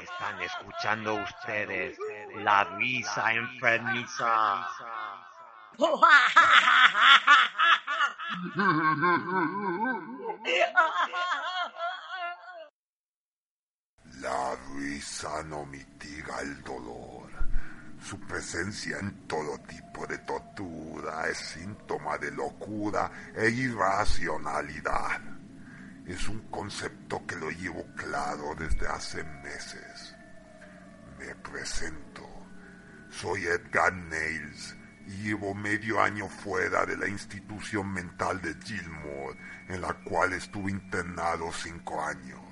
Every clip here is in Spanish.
Están escuchando ustedes la risa enfermiza. La risa no mitiga el dolor. Su presencia en todo tipo de tortura es síntoma de locura e irracionalidad. Es un concepto que lo llevo claro desde hace meses. Me presento. Soy Edgar Nails y llevo medio año fuera de la institución mental de Gilmore, en la cual estuve internado cinco años.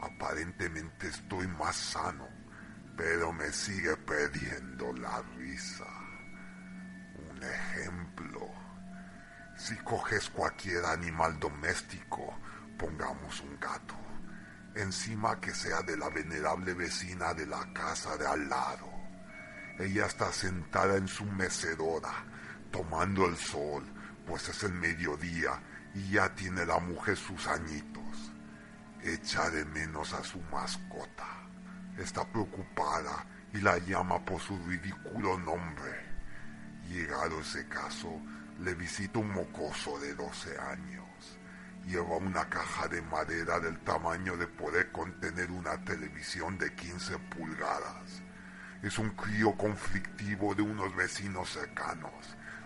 Aparentemente estoy más sano, pero me sigue perdiendo la risa. Un ejemplo. Si coges cualquier animal doméstico, pongamos un gato, encima que sea de la venerable vecina de la casa de al lado. Ella está sentada en su mecedora, tomando el sol, pues es el mediodía y ya tiene la mujer sus añitos. Echa de menos a su mascota. Está preocupada y la llama por su ridículo nombre. Llegado ese caso, le visita un mocoso de 12 años. Lleva una caja de madera del tamaño de poder contener una televisión de 15 pulgadas. Es un crío conflictivo de unos vecinos cercanos,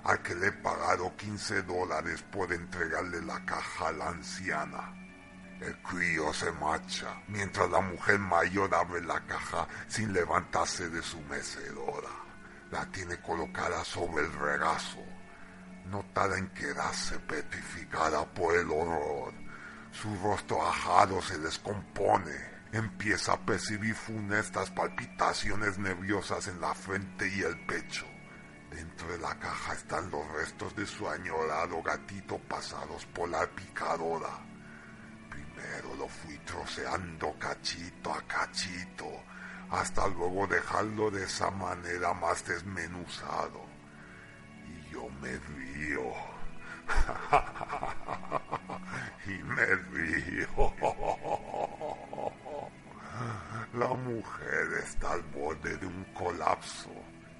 al que le he pagado 15 dólares por entregarle la caja a la anciana. El crío se marcha mientras la mujer mayor abre la caja sin levantarse de su mecedora. La tiene colocada sobre el regazo. No tarda en quedarse petrificada por el horror. Su rostro ajado se descompone. Empieza a percibir funestas palpitaciones nerviosas en la frente y el pecho. Dentro de la caja están los restos de su añorado gatito pasados por la picadora pero lo fui troceando cachito a cachito, hasta luego dejarlo de esa manera más desmenuzado. Y yo me río. y me río. La mujer está al borde de un colapso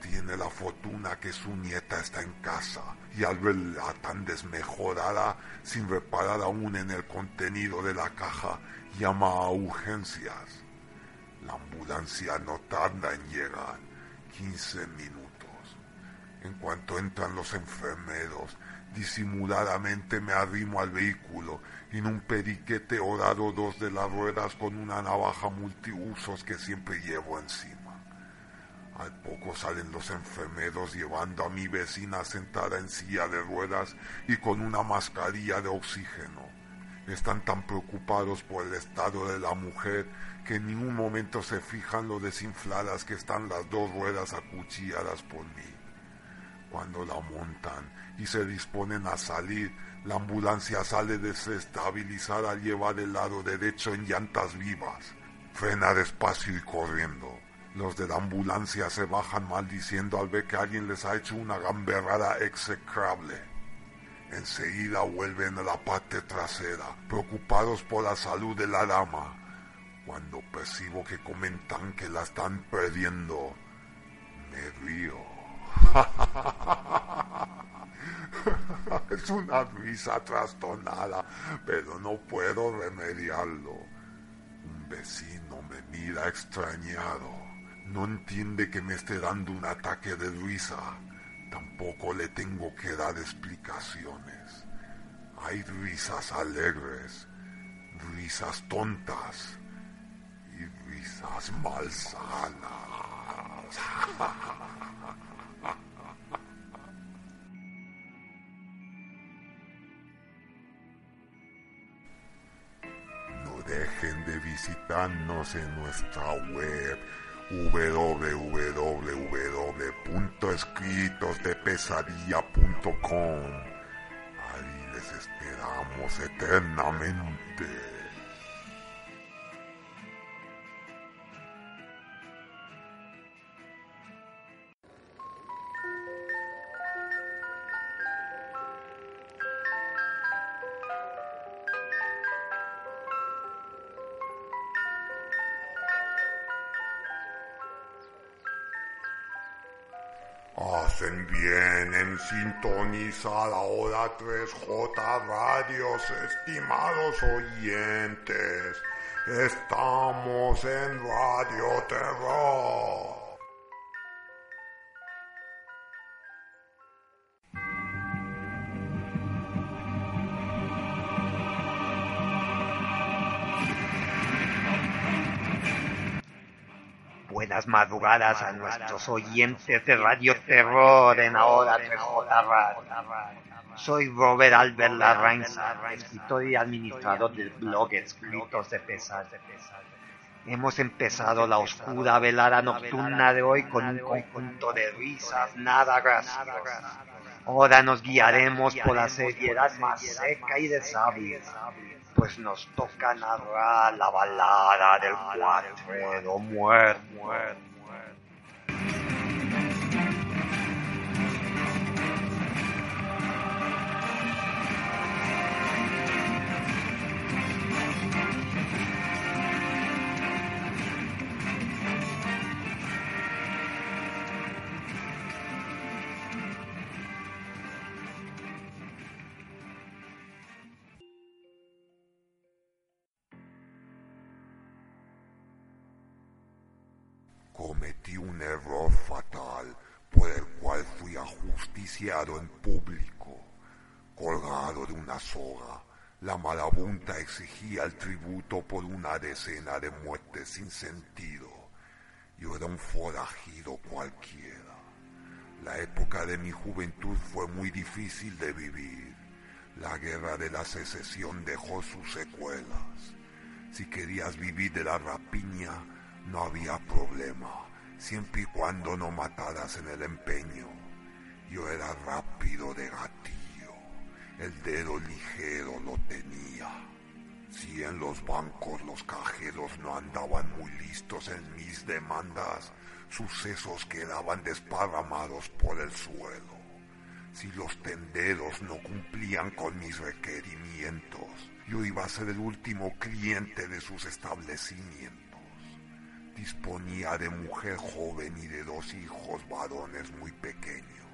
tiene la fortuna que su nieta está en casa y al verla tan desmejorada, sin reparar aún en el contenido de la caja, llama a urgencias. La ambulancia no tarda en llegar, 15 minutos. En cuanto entran los enfermeros, disimuladamente me arrimo al vehículo y en un periquete orado dos de las ruedas con una navaja multiusos que siempre llevo encima. Al poco salen los enfermeros llevando a mi vecina sentada en silla de ruedas y con una mascarilla de oxígeno. Están tan preocupados por el estado de la mujer que en ningún momento se fijan lo desinfladas que están las dos ruedas acuchilladas por mí. Cuando la montan y se disponen a salir, la ambulancia sale desestabilizada, lleva del lado derecho en llantas vivas. Frena despacio y corriendo. Los de la ambulancia se bajan maldiciendo al ver que alguien les ha hecho una gamberrada execrable. Enseguida vuelven a la parte trasera, preocupados por la salud de la dama. Cuando percibo que comentan que la están perdiendo, me río. es una risa trastornada, pero no puedo remediarlo. Un vecino me mira extrañado. No entiende que me esté dando un ataque de risa. Tampoco le tengo que dar explicaciones. Hay risas alegres, risas tontas y risas malsanas. No dejen de visitarnos en nuestra web www.escritosdepesadilla.com. Ahí les esperamos eternamente. Sintonizar ahora 3J Radios, estimados oyentes. Estamos en Radio Terror. Buenas madrugadas a nuestros oyentes de Radio Terror en Ahora 3J Radio. Soy Robert Albert Larrainza, escritor y administrador del blog Escritos de Pesar. Hemos empezado la oscura velada nocturna de hoy con un conjunto de risas nada graciosas. Ahora nos guiaremos por la seriedad más seca y de sabios pues nos toca narrar la balada del cuatro muerto. Cometí un error fatal por el cual fui ajusticiado en público. Colgado de una soga, la marabunta exigía el tributo por una decena de muertes sin sentido. Yo era un forajido cualquiera. La época de mi juventud fue muy difícil de vivir. La guerra de la secesión dejó sus secuelas. Si querías vivir de la rapiña, no había problema, siempre y cuando no mataras en el empeño. Yo era rápido de gatillo, el dedo ligero lo tenía. Si en los bancos los cajeros no andaban muy listos en mis demandas, sucesos quedaban desparramados por el suelo. Si los tenderos no cumplían con mis requerimientos, yo iba a ser el último cliente de sus establecimientos. Disponía de mujer joven y de dos hijos varones muy pequeños.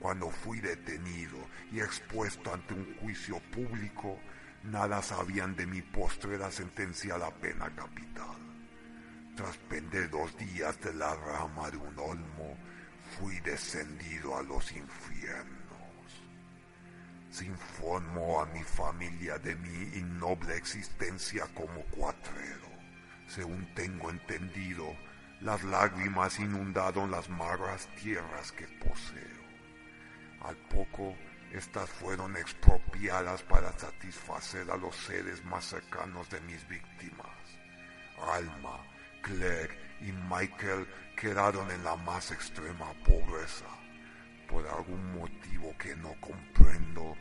Cuando fui detenido y expuesto ante un juicio público, nada sabían de mi postrera sentencia a la pena capital. Tras pender dos días de la rama de un olmo, fui descendido a los infiernos. Se informó a mi familia de mi innoble existencia como cuatrero. Según tengo entendido, las lágrimas inundaron las magras tierras que poseo. Al poco, estas fueron expropiadas para satisfacer a los seres más cercanos de mis víctimas. Alma, Claire y Michael quedaron en la más extrema pobreza. Por algún motivo que no comprendo,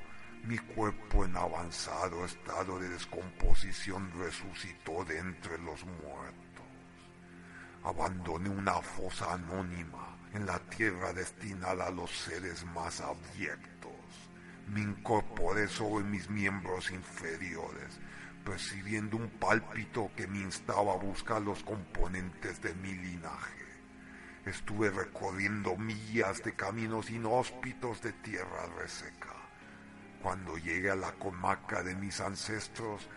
mi cuerpo en avanzado estado de descomposición resucitó de entre los muertos. Abandoné una fosa anónima en la tierra destinada a los seres más abyectos. Me incorporé sobre mis miembros inferiores, percibiendo un pálpito que me instaba a buscar los componentes de mi linaje. Estuve recorriendo millas de caminos inhóspitos de tierra reseca cuando llegué a la comarca de mis ancestros,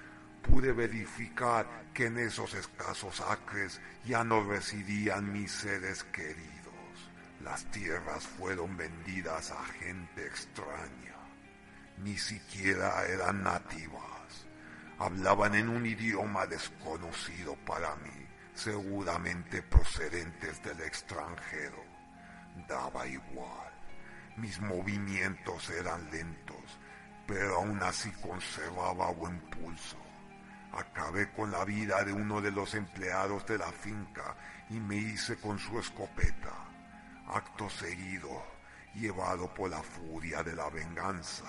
pude verificar que en esos escasos acres ya no residían mis seres queridos. Las tierras fueron vendidas a gente extraña. Ni siquiera eran nativas. Hablaban en un idioma desconocido para mí, seguramente procedentes del extranjero. Daba igual. Mis movimientos eran lentos pero aún así conservaba buen pulso. Acabé con la vida de uno de los empleados de la finca y me hice con su escopeta. Acto seguido, llevado por la furia de la venganza,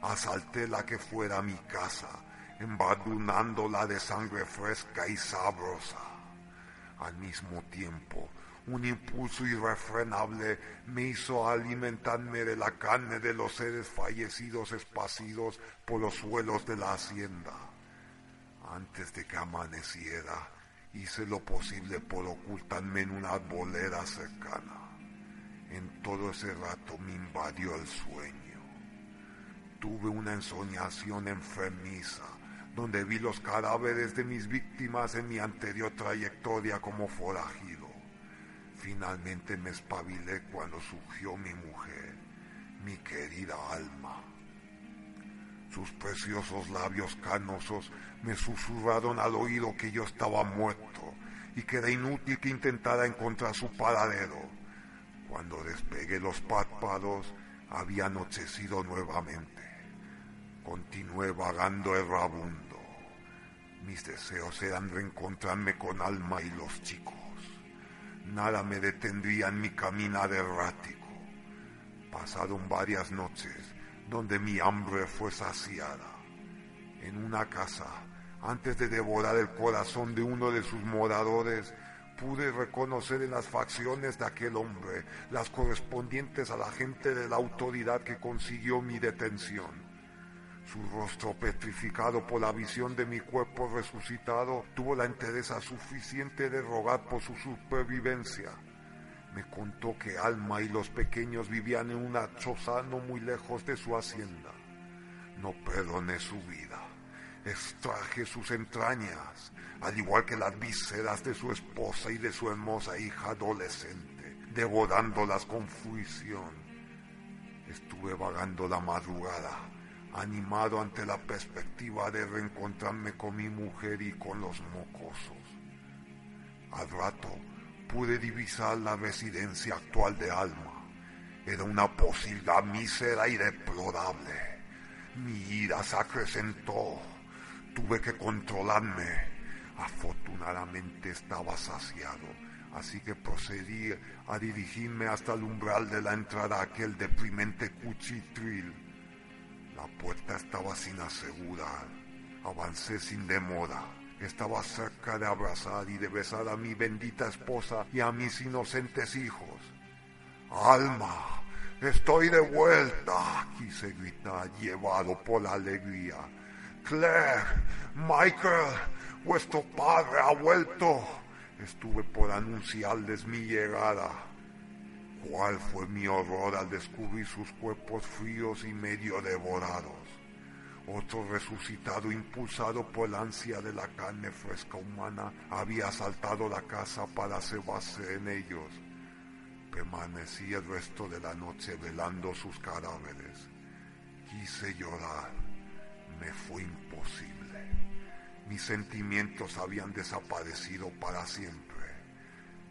asalté la que fuera mi casa, embadurnándola de sangre fresca y sabrosa. Al mismo tiempo, un impulso irrefrenable me hizo alimentarme de la carne de los seres fallecidos esparcidos por los suelos de la hacienda. Antes de que amaneciera, hice lo posible por ocultarme en una arbolera cercana. En todo ese rato me invadió el sueño. Tuve una ensoñación enfermiza, donde vi los cadáveres de mis víctimas en mi anterior trayectoria como forajido. Finalmente me espabilé cuando surgió mi mujer, mi querida alma. Sus preciosos labios canosos me susurraron al oído que yo estaba muerto y que era inútil que intentara encontrar su paradero. Cuando despegué los párpados, había anochecido nuevamente. Continué vagando errabundo. Mis deseos eran reencontrarme con Alma y los chicos. Nada me detendría en mi caminar errático. Pasaron varias noches donde mi hambre fue saciada. En una casa antes de devorar el corazón de uno de sus moradores, pude reconocer en las facciones de aquel hombre las correspondientes a la gente de la autoridad que consiguió mi detención. Su rostro petrificado por la visión de mi cuerpo resucitado tuvo la entereza suficiente de rogar por su supervivencia. Me contó que Alma y los pequeños vivían en una choza no muy lejos de su hacienda. No perdoné su vida extraje sus entrañas, al igual que las vísceras de su esposa y de su hermosa hija adolescente, devorándolas con fruición. Estuve vagando la madrugada, animado ante la perspectiva de reencontrarme con mi mujer y con los mocosos. Al rato pude divisar la residencia actual de Alma. Era una posibilidad mísera y deplorable. Mi ira se acrecentó Tuve que controlarme. Afortunadamente estaba saciado, así que procedí a dirigirme hasta el umbral de la entrada a aquel deprimente cuchitril. La puerta estaba sin asegurar. Avancé sin demora. Estaba cerca de abrazar y de besar a mi bendita esposa y a mis inocentes hijos. Alma, estoy de vuelta, quise gritar, llevado por la alegría. Claire, Michael, vuestro padre ha vuelto. Estuve por anunciarles mi llegada. ¿Cuál fue mi horror al descubrir sus cuerpos fríos y medio devorados? Otro resucitado, impulsado por la ansia de la carne fresca humana, había asaltado la casa para cebarse en ellos. Permanecí el resto de la noche velando sus cadáveres. Quise llorar me fue imposible. Mis sentimientos habían desaparecido para siempre.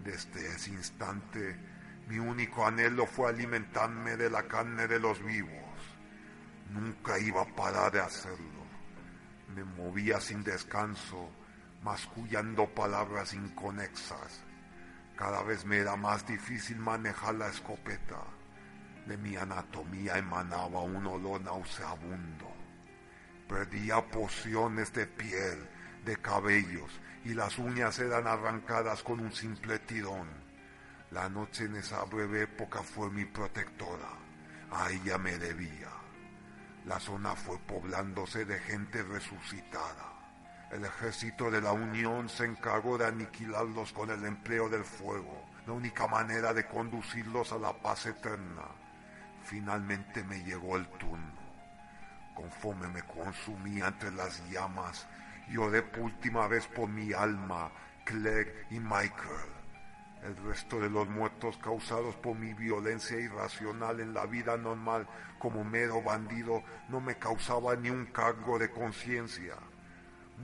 Desde ese instante, mi único anhelo fue alimentarme de la carne de los vivos. Nunca iba a parar de hacerlo. Me movía sin descanso, mascullando palabras inconexas. Cada vez me era más difícil manejar la escopeta. De mi anatomía emanaba un olor nauseabundo. Perdía pociones de piel, de cabellos, y las uñas eran arrancadas con un simple tirón. La noche en esa breve época fue mi protectora. A ella me debía. La zona fue poblándose de gente resucitada. El ejército de la Unión se encargó de aniquilarlos con el empleo del fuego, la única manera de conducirlos a la paz eterna. Finalmente me llegó el turno. Conforme me consumía entre las llamas, lloré por última vez por mi alma, Clegg y Michael. El resto de los muertos causados por mi violencia irracional en la vida normal como mero bandido no me causaba ni un cargo de conciencia,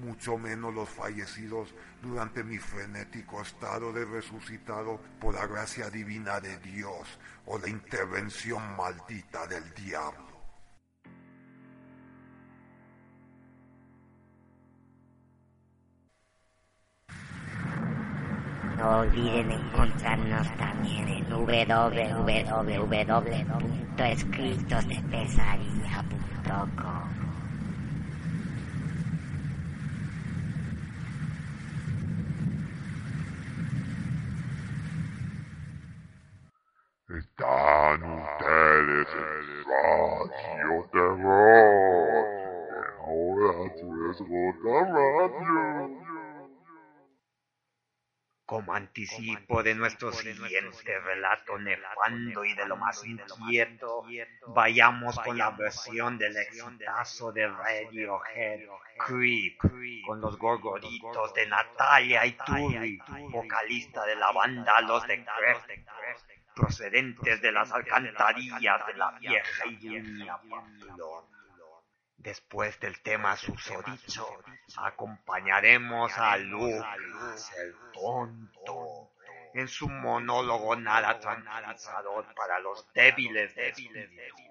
mucho menos los fallecidos durante mi frenético estado de resucitado por la gracia divina de Dios o la intervención maldita del diablo. No olviden encontrarnos también en www.escritosdepesadilla.com. Están ustedes en Radio Terror. Ahora tu es Radio. Como anticipo de nuestro siguiente relato nefando y de lo más inquieto, vayamos con la versión del exitazo de Radiohead, Creep, con los gorgoritos de Natalia Iturri, vocalista de la banda Los de procedentes de las alcantarillas de la vieja y Pamplona. Después del tema susodicho, acompañaremos a Lucas el tonto en su monólogo nada tranquilizador para los débiles de espíritu.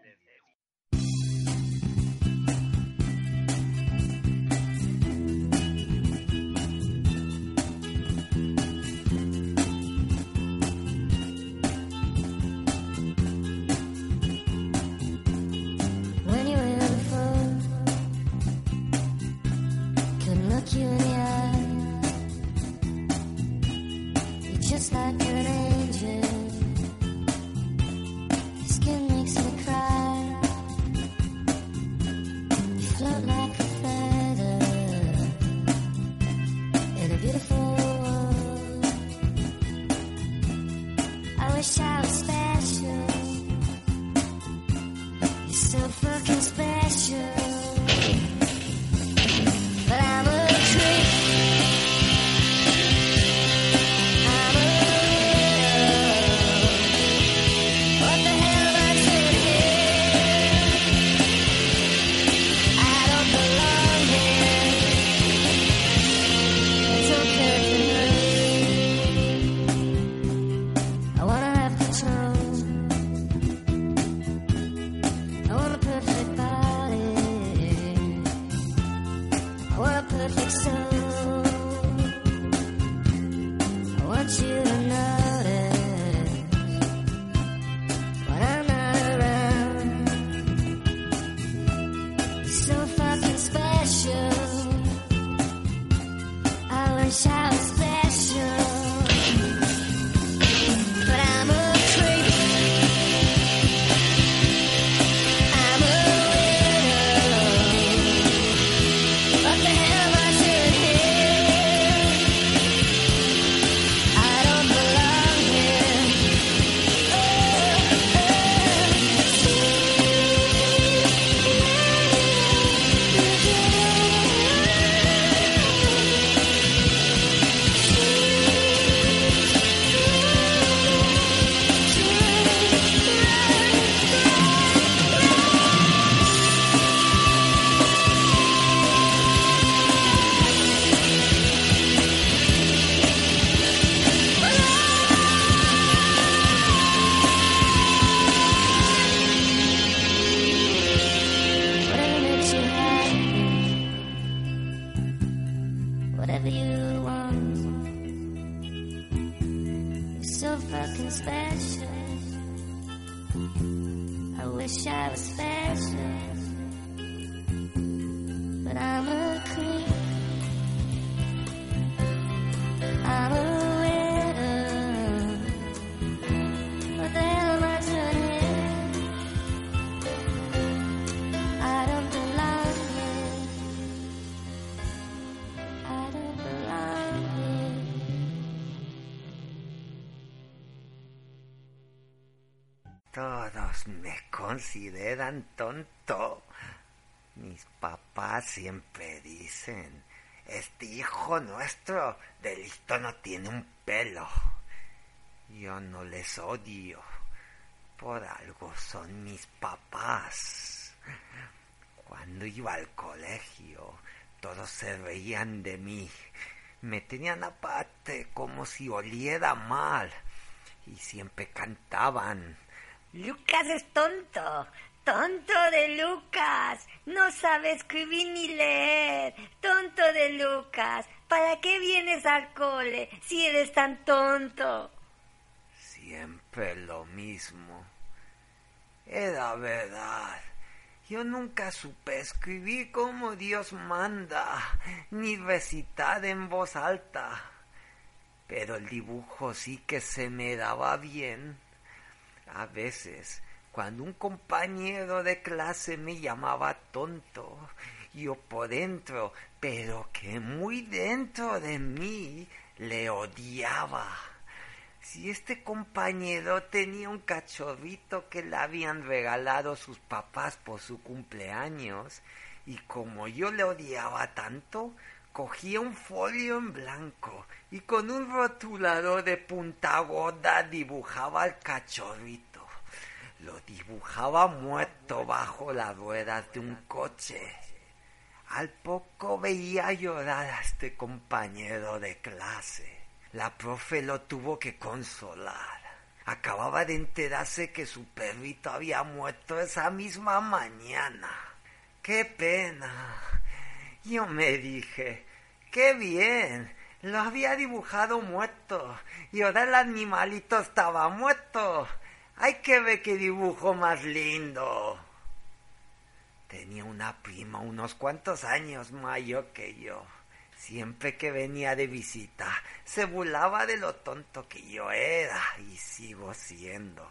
special. You're so fucking special. shouts. Consideran tonto. Mis papás siempre dicen, este hijo nuestro de listo no tiene un pelo. Yo no les odio. Por algo son mis papás. Cuando iba al colegio, todos se reían de mí. Me tenían aparte como si oliera mal. Y siempre cantaban Lucas es tonto. Tonto de Lucas. No sabe escribir ni leer. Tonto de Lucas. ¿Para qué vienes al cole si eres tan tonto? Siempre lo mismo. Era verdad. Yo nunca supe escribir como Dios manda, ni recitar en voz alta. Pero el dibujo sí que se me daba bien. A veces, cuando un compañero de clase me llamaba tonto, yo por dentro, pero que muy dentro de mí, le odiaba. Si este compañero tenía un cachorrito que le habían regalado sus papás por su cumpleaños, y como yo le odiaba tanto, cogía un folio en blanco y con un rotulador de punta gorda dibujaba al cachorrito. Lo dibujaba muerto bajo las ruedas de un coche. Al poco veía llorar a este compañero de clase. La profe lo tuvo que consolar. Acababa de enterarse que su perrito había muerto esa misma mañana. ¡Qué pena! Yo me dije, ¡qué bien! Lo había dibujado muerto y ahora el animalito estaba muerto. Hay que ver qué dibujo más lindo. Tenía una prima unos cuantos años mayor que yo. Siempre que venía de visita, se burlaba de lo tonto que yo era y sigo siendo.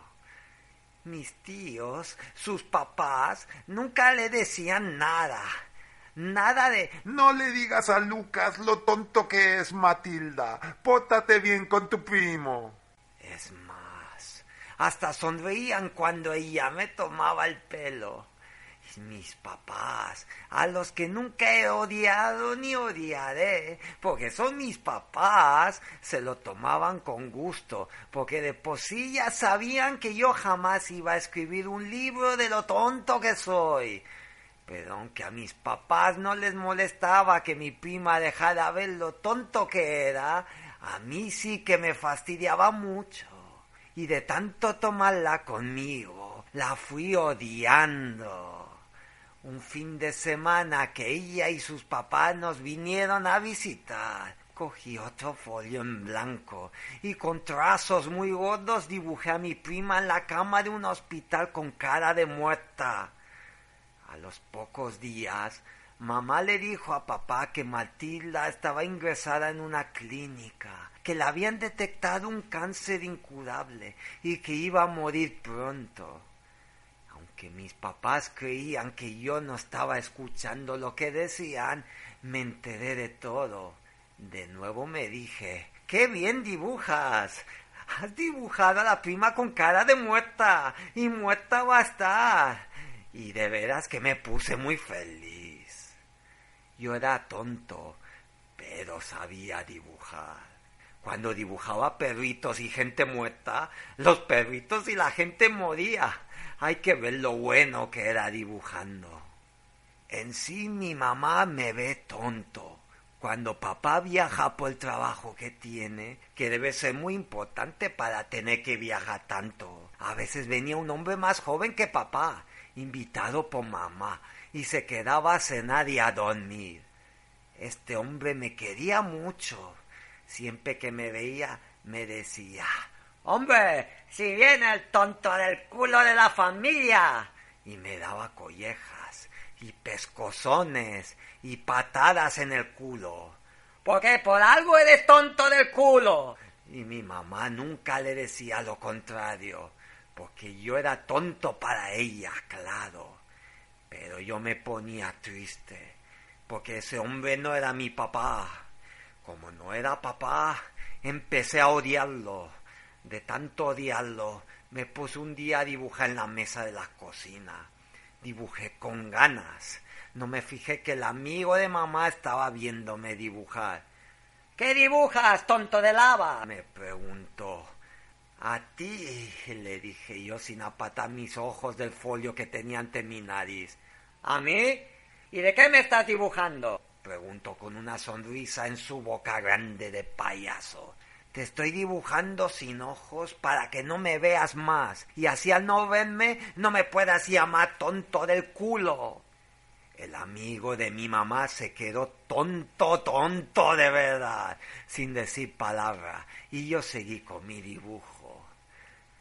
Mis tíos, sus papás, nunca le decían nada. Nada de... No le digas a Lucas lo tonto que es Matilda. Pótate bien con tu primo. Es más, hasta sonreían cuando ella me tomaba el pelo mis papás, a los que nunca he odiado ni odiaré, porque son mis papás, se lo tomaban con gusto, porque de por ya sabían que yo jamás iba a escribir un libro de lo tonto que soy. Pero aunque a mis papás no les molestaba que mi prima dejara ver lo tonto que era, a mí sí que me fastidiaba mucho. Y de tanto tomarla conmigo, la fui odiando un fin de semana que ella y sus papás nos vinieron a visitar. Cogí otro folio en blanco y con trazos muy gordos dibujé a mi prima en la cama de un hospital con cara de muerta. A los pocos días, mamá le dijo a papá que Matilda estaba ingresada en una clínica, que le habían detectado un cáncer incurable y que iba a morir pronto que mis papás creían que yo no estaba escuchando lo que decían, me enteré de todo. De nuevo me dije, ¡qué bien dibujas! Has dibujado a la prima con cara de muerta, y muerta va a estar. Y de veras que me puse muy feliz. Yo era tonto, pero sabía dibujar. Cuando dibujaba perritos y gente muerta, los perritos y la gente moría hay que ver lo bueno que era dibujando. En sí mi mamá me ve tonto. Cuando papá viaja por el trabajo que tiene, que debe ser muy importante para tener que viajar tanto. A veces venía un hombre más joven que papá, invitado por mamá, y se quedaba a cenar y a dormir. Este hombre me quería mucho. Siempre que me veía, me decía, Hombre, si viene el tonto del culo de la familia. Y me daba collejas y pescozones y patadas en el culo. Porque por algo eres tonto del culo. Y mi mamá nunca le decía lo contrario, porque yo era tonto para ella, claro. Pero yo me ponía triste, porque ese hombre no era mi papá. Como no era papá, empecé a odiarlo de tanto odiarlo, me puse un día a dibujar en la mesa de la cocina. Dibujé con ganas. No me fijé que el amigo de mamá estaba viéndome dibujar. ¿Qué dibujas, tonto de lava? me preguntó. A ti, le dije yo sin apatar mis ojos del folio que tenía ante mi nariz. ¿A mí? ¿Y de qué me estás dibujando? preguntó con una sonrisa en su boca grande de payaso. Te estoy dibujando sin ojos para que no me veas más y así al no verme no me puedas llamar tonto del culo. El amigo de mi mamá se quedó tonto, tonto de verdad, sin decir palabra, y yo seguí con mi dibujo.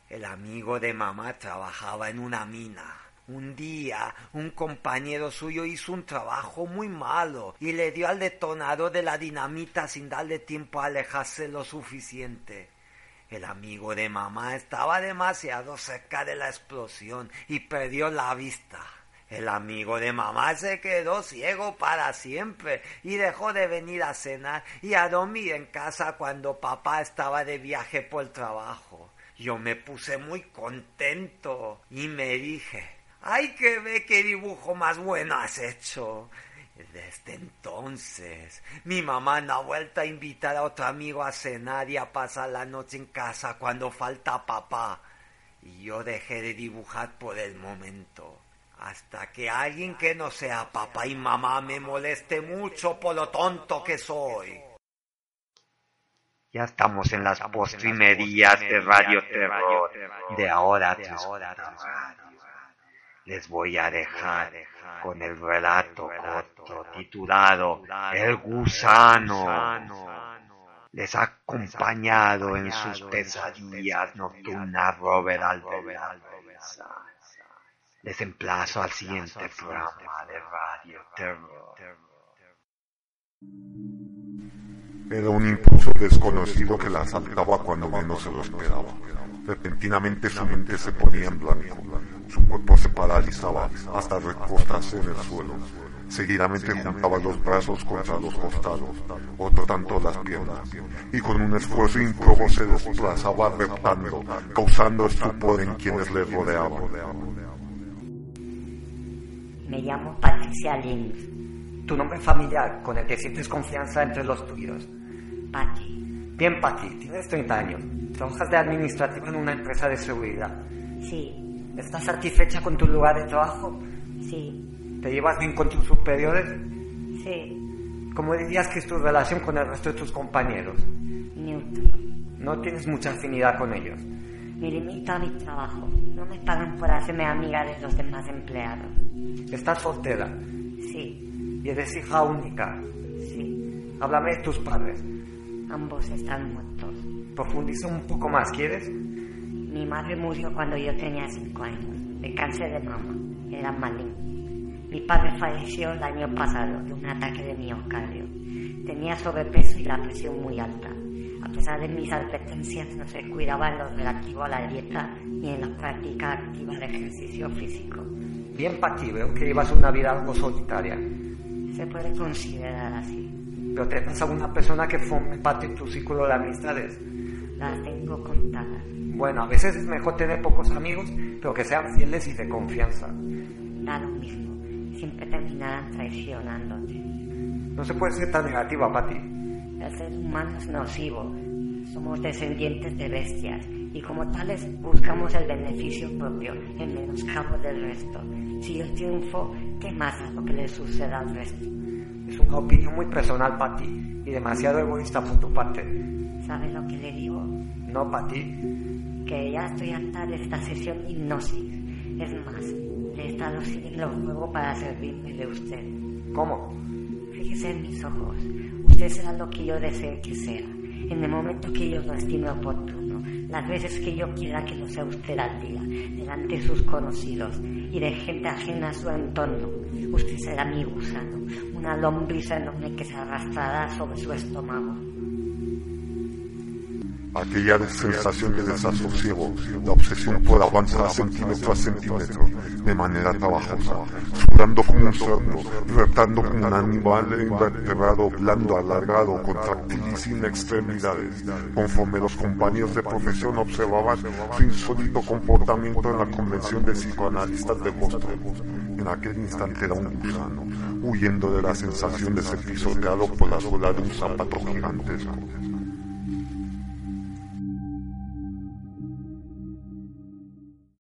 El amigo de mamá trabajaba en una mina un día un compañero suyo hizo un trabajo muy malo y le dio al detonador de la dinamita sin darle tiempo a alejarse lo suficiente. El amigo de mamá estaba demasiado cerca de la explosión y perdió la vista. El amigo de mamá se quedó ciego para siempre y dejó de venir a cenar y a dormir en casa cuando papá estaba de viaje por trabajo. Yo me puse muy contento y me dije, ¡ay que ve qué dibujo más bueno has hecho! Desde entonces, mi mamá no ha vuelto a invitar a otro amigo a cenar y a pasar la noche en casa cuando falta papá. Y yo dejé de dibujar por el momento. Hasta que alguien que no sea papá y mamá me moleste mucho por lo tonto que soy. Ya estamos en las postrimerías de Radio Terror. De ahora Les voy a dejar con el relato corto titulado El gusano. Les ha acompañado en sus pesadillas nocturnas Robert Albert Les emplazo al siguiente programa de Radio Terror. Era un impulso desconocido que la asaltaba cuando menos se lo esperaba. Repentinamente su mente se ponía en blanco. Su cuerpo se paralizaba hasta recostarse en el suelo. Seguidamente juntaba los brazos contra los costados, otro tanto las piernas, y con un esfuerzo ímprobo se desplazaba reptando, causando estupor en quienes le rodeaban. Me llamo Patricia Lins. Tu nombre familiar, con el que sientes confianza entre los tuyos. Patti. Bien, Patti, tienes 30 años. Trabajas de administrativo en una empresa de seguridad. Sí, ¿Estás satisfecha con tu lugar de trabajo? sí, ¿Te llevas bien con tus superiores? sí. ¿Cómo dirías que es tu relación con el resto de tus compañeros? Neutro. No tienes mucha afinidad con ellos. Me limito a mi trabajo. No me pagan por hacerme amiga de los demás empleados. Estás soltera Sí, y eres hija única. sí. Háblame de tus padres. Ambos están muertos. Profundiza un poco más, ¿quieres? Mi madre murió cuando yo tenía cinco años, de cáncer de mama. Era maligno. Mi padre falleció el año pasado de un ataque de miocardio. Tenía sobrepeso y la presión muy alta. A pesar de mis advertencias, no se cuidaba en lo relativo a la dieta ni en la práctica activa de ejercicio físico. Bien, Pati, veo que llevas una vida algo solitaria. Se puede considerar así. Pero tienes alguna persona que forme parte de tu círculo de amistades. Las tengo contadas. Bueno, a veces es mejor tener pocos amigos, pero que sean fieles y de confianza. Da lo mismo. Siempre terminarán traicionándote. No se puede ser tan negativa, Pati. El ser humano es nocivo. Somos descendientes de bestias y como tales buscamos el beneficio propio en menoscabo del resto. Si yo triunfo, ¿qué más a lo que le suceda al resto? Es una opinión muy personal, Pati, y demasiado egoísta por tu parte. ¿Sabe lo que le digo? No, Pati. Que ya estoy harta de esta sesión de hipnosis. Es más, le he estado siguiendo el juego para servirme de usted. ¿Cómo? Fíjese en mis ojos. Usted será lo que yo desee que sea. En el momento que yo lo estime oportuno. Las veces que yo quiera que lo sea usted al día. Delante de sus conocidos y de gente ajena a su entorno. Usted será mi gusano. Una lombriz enorme que se arrastrará sobre su estómago. Aquella sensación de desasosiego, la obsesión por avanzar centímetro a centímetro, de manera trabajosa, sudando como un cerdo, retando como un animal invertebrado, blando, alargado, contractil y sin extremidades, conforme los compañeros de profesión observaban su insólito comportamiento en la convención de psicoanalistas de Boston. En aquel instante era un gusano, huyendo de la sensación de ser pisoteado por la suela de un zapato gigantesco.